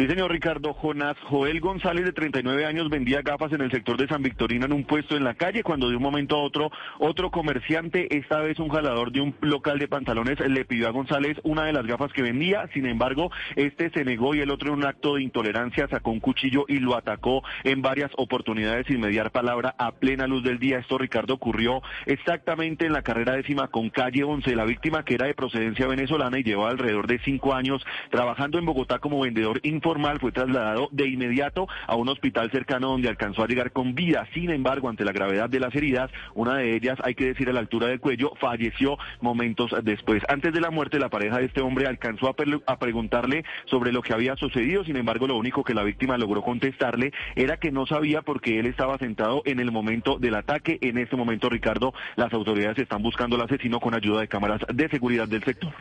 Sí, señor Ricardo Jonás. Joel González, de 39 años, vendía gafas en el sector de San Victorino en un puesto en la calle cuando de un momento a otro, otro comerciante, esta vez un jalador de un local de pantalones, le pidió a González una de las gafas que vendía. Sin embargo, este se negó y el otro en un acto de intolerancia sacó un cuchillo y lo atacó en varias oportunidades sin mediar palabra a plena luz del día. Esto, Ricardo, ocurrió exactamente en la carrera décima con calle 11. La víctima, que era de procedencia venezolana y llevaba alrededor de cinco años trabajando en Bogotá como vendedor informal, fue trasladado de inmediato a un hospital cercano donde alcanzó a llegar con vida. Sin embargo, ante la gravedad de las heridas, una de ellas, hay que decir a la altura del cuello, falleció momentos después. Antes de la muerte, la pareja de este hombre alcanzó a, a preguntarle sobre lo que había sucedido. Sin embargo, lo único que la víctima logró contestarle era que no sabía porque él estaba sentado en el momento del ataque. En este momento, Ricardo, las autoridades están buscando al asesino con ayuda de cámaras de seguridad del sector.